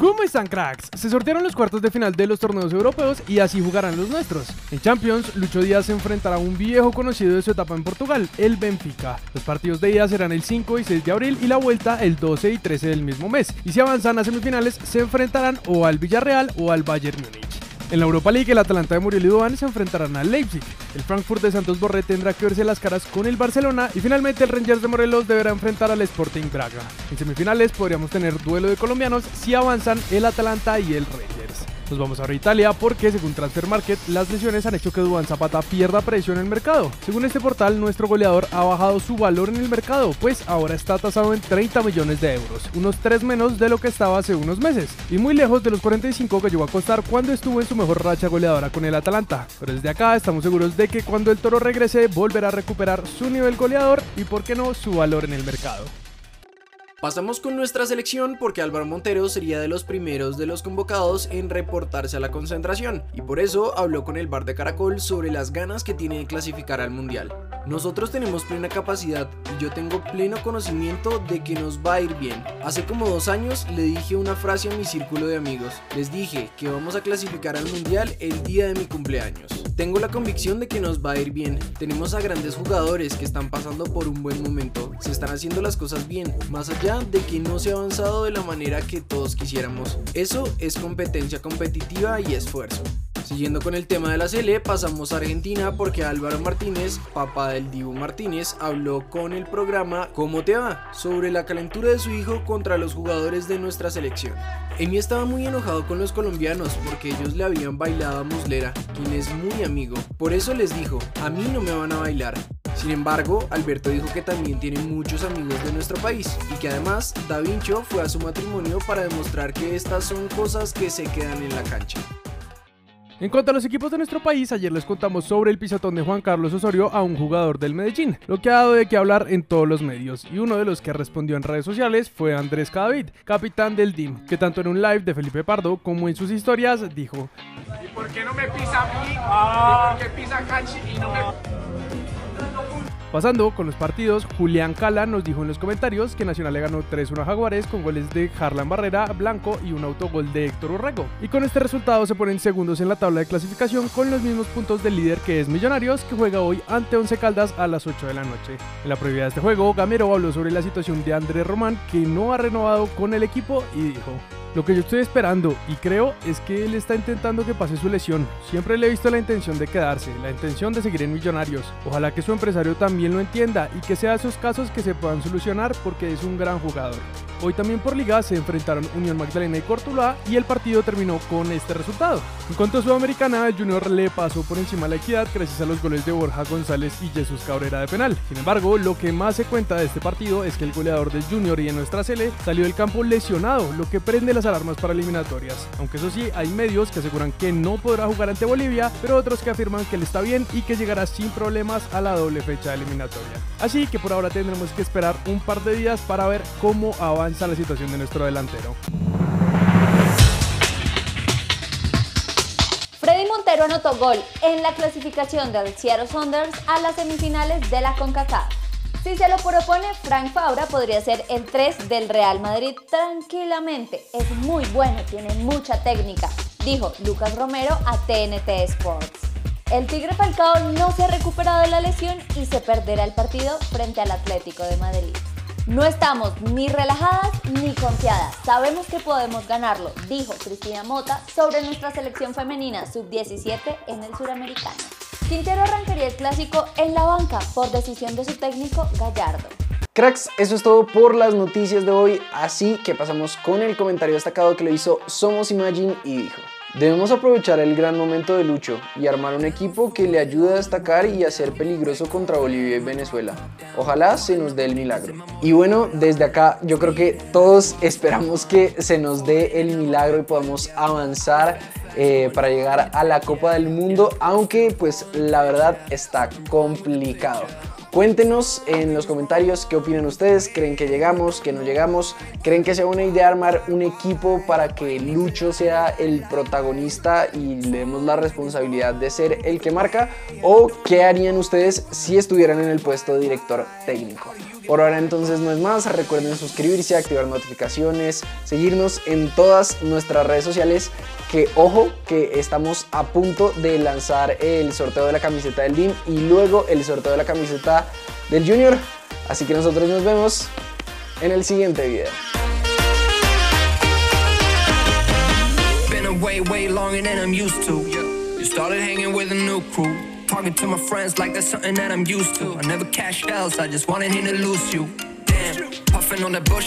¿Cómo están cracks? Se sortearon los cuartos de final de los torneos europeos y así jugarán los nuestros. En Champions, Lucho Díaz se enfrentará a un viejo conocido de su etapa en Portugal, el Benfica. Los partidos de ida serán el 5 y 6 de abril y la vuelta el 12 y 13 del mismo mes. Y si avanzan a semifinales, se enfrentarán o al Villarreal o al Bayern Múnich. En la Europa League, el Atalanta de Muriel y Dubán se enfrentarán al Leipzig. El Frankfurt de Santos Borré tendrá que verse las caras con el Barcelona y finalmente el Rangers de Morelos deberá enfrentar al Sporting Braga. En semifinales podríamos tener duelo de colombianos si avanzan el Atalanta y el Rangers. Nos vamos ahora a Italia porque según Transfer Market las lesiones han hecho que Duan Zapata pierda precio en el mercado. Según este portal, nuestro goleador ha bajado su valor en el mercado, pues ahora está tasado en 30 millones de euros, unos 3 menos de lo que estaba hace unos meses, y muy lejos de los 45 que llegó a costar cuando estuvo en su mejor racha goleadora con el Atalanta. Pero desde acá estamos seguros de que cuando el toro regrese volverá a recuperar su nivel goleador y por qué no su valor en el mercado. Pasamos con nuestra selección porque Álvaro Montero sería de los primeros de los convocados en reportarse a la concentración y por eso habló con el bar de Caracol sobre las ganas que tiene de clasificar al Mundial. Nosotros tenemos plena capacidad y yo tengo pleno conocimiento de que nos va a ir bien. Hace como dos años le dije una frase a mi círculo de amigos. Les dije que vamos a clasificar al Mundial el día de mi cumpleaños. Tengo la convicción de que nos va a ir bien. Tenemos a grandes jugadores que están pasando por un buen momento. Se están haciendo las cosas bien, más allá de que no se ha avanzado de la manera que todos quisiéramos. Eso es competencia competitiva y esfuerzo. Siguiendo con el tema de la Sele, pasamos a Argentina porque Álvaro Martínez, papá del Divo Martínez, habló con el programa ¿Cómo te va? sobre la calentura de su hijo contra los jugadores de nuestra selección. Emi estaba muy enojado con los colombianos porque ellos le habían bailado a Muslera, quien es muy amigo. Por eso les dijo, a mí no me van a bailar. Sin embargo, Alberto dijo que también tiene muchos amigos de nuestro país y que además Da Vinci fue a su matrimonio para demostrar que estas son cosas que se quedan en la cancha. En cuanto a los equipos de nuestro país, ayer les contamos sobre el pisotón de Juan Carlos Osorio a un jugador del Medellín, lo que ha dado de qué hablar en todos los medios, y uno de los que respondió en redes sociales fue Andrés Cadavid, capitán del DIM, que tanto en un live de Felipe Pardo como en sus historias dijo ¿Y por qué no me pisa a mí? ¿Y por qué pisa Cachi y no me... Pasando con los partidos, Julián Cala nos dijo en los comentarios que Nacional le ganó 3-1 a Jaguares con goles de Harlan Barrera, Blanco y un autogol de Héctor Urrego. Y con este resultado se ponen segundos en la tabla de clasificación con los mismos puntos del líder que es Millonarios, que juega hoy ante Once Caldas a las 8 de la noche. En la previa de este juego, Gamero habló sobre la situación de Andrés Román, que no ha renovado con el equipo y dijo... Lo que yo estoy esperando y creo es que él está intentando que pase su lesión. Siempre le he visto la intención de quedarse, la intención de seguir en Millonarios. Ojalá que su empresario también lo entienda y que sea esos casos que se puedan solucionar porque es un gran jugador. Hoy también por liga se enfrentaron Unión Magdalena y Cortuluá y el partido terminó con este resultado. En cuanto a Sudamericana, Junior le pasó por encima la equidad gracias a los goles de Borja González y Jesús Cabrera de penal. Sin embargo, lo que más se cuenta de este partido es que el goleador del Junior y en nuestra Sele salió del campo lesionado, lo que prende las alarmas para eliminatorias. Aunque eso sí, hay medios que aseguran que no podrá jugar ante Bolivia, pero otros que afirman que él está bien y que llegará sin problemas a la doble fecha eliminatoria. Así que por ahora tendremos que esperar un par de días para ver cómo avanza la situación de nuestro delantero. Freddy Montero anotó gol en la clasificación del Seattle Saunders a las semifinales de la CONCACAF. Si se lo propone, Frank Fabra podría ser el 3 del Real Madrid tranquilamente. Es muy bueno, tiene mucha técnica, dijo Lucas Romero a TNT Sports. El Tigre Falcao no se ha recuperado de la lesión y se perderá el partido frente al Atlético de Madrid. No estamos ni relajadas ni confiadas. Sabemos que podemos ganarlo, dijo Cristina Mota sobre nuestra selección femenina sub-17 en el suramericano. Quintero arrancaría el clásico en la banca por decisión de su técnico Gallardo. Cracks, eso es todo por las noticias de hoy, así que pasamos con el comentario destacado que lo hizo Somos Imagine y dijo Debemos aprovechar el gran momento de Lucho y armar un equipo que le ayude a destacar y a ser peligroso contra Bolivia y Venezuela. Ojalá se nos dé el milagro. Y bueno, desde acá yo creo que todos esperamos que se nos dé el milagro y podamos avanzar eh, para llegar a la Copa del Mundo, aunque pues la verdad está complicado. Cuéntenos en los comentarios qué opinan ustedes, creen que llegamos, que no llegamos, creen que sea una idea armar un equipo para que Lucho sea el protagonista y le demos la responsabilidad de ser el que marca o qué harían ustedes si estuvieran en el puesto de director técnico. Por ahora entonces no es más, recuerden suscribirse, activar notificaciones, seguirnos en todas nuestras redes sociales, que ojo que estamos a punto de lanzar el sorteo de la camiseta del DIM y luego el sorteo de la camiseta del Junior. Así que nosotros nos vemos en el siguiente video. Talking to my friends like that's something that I'm used to. I never cashed out, I just wanted him to lose you. Damn, puffing on that bush.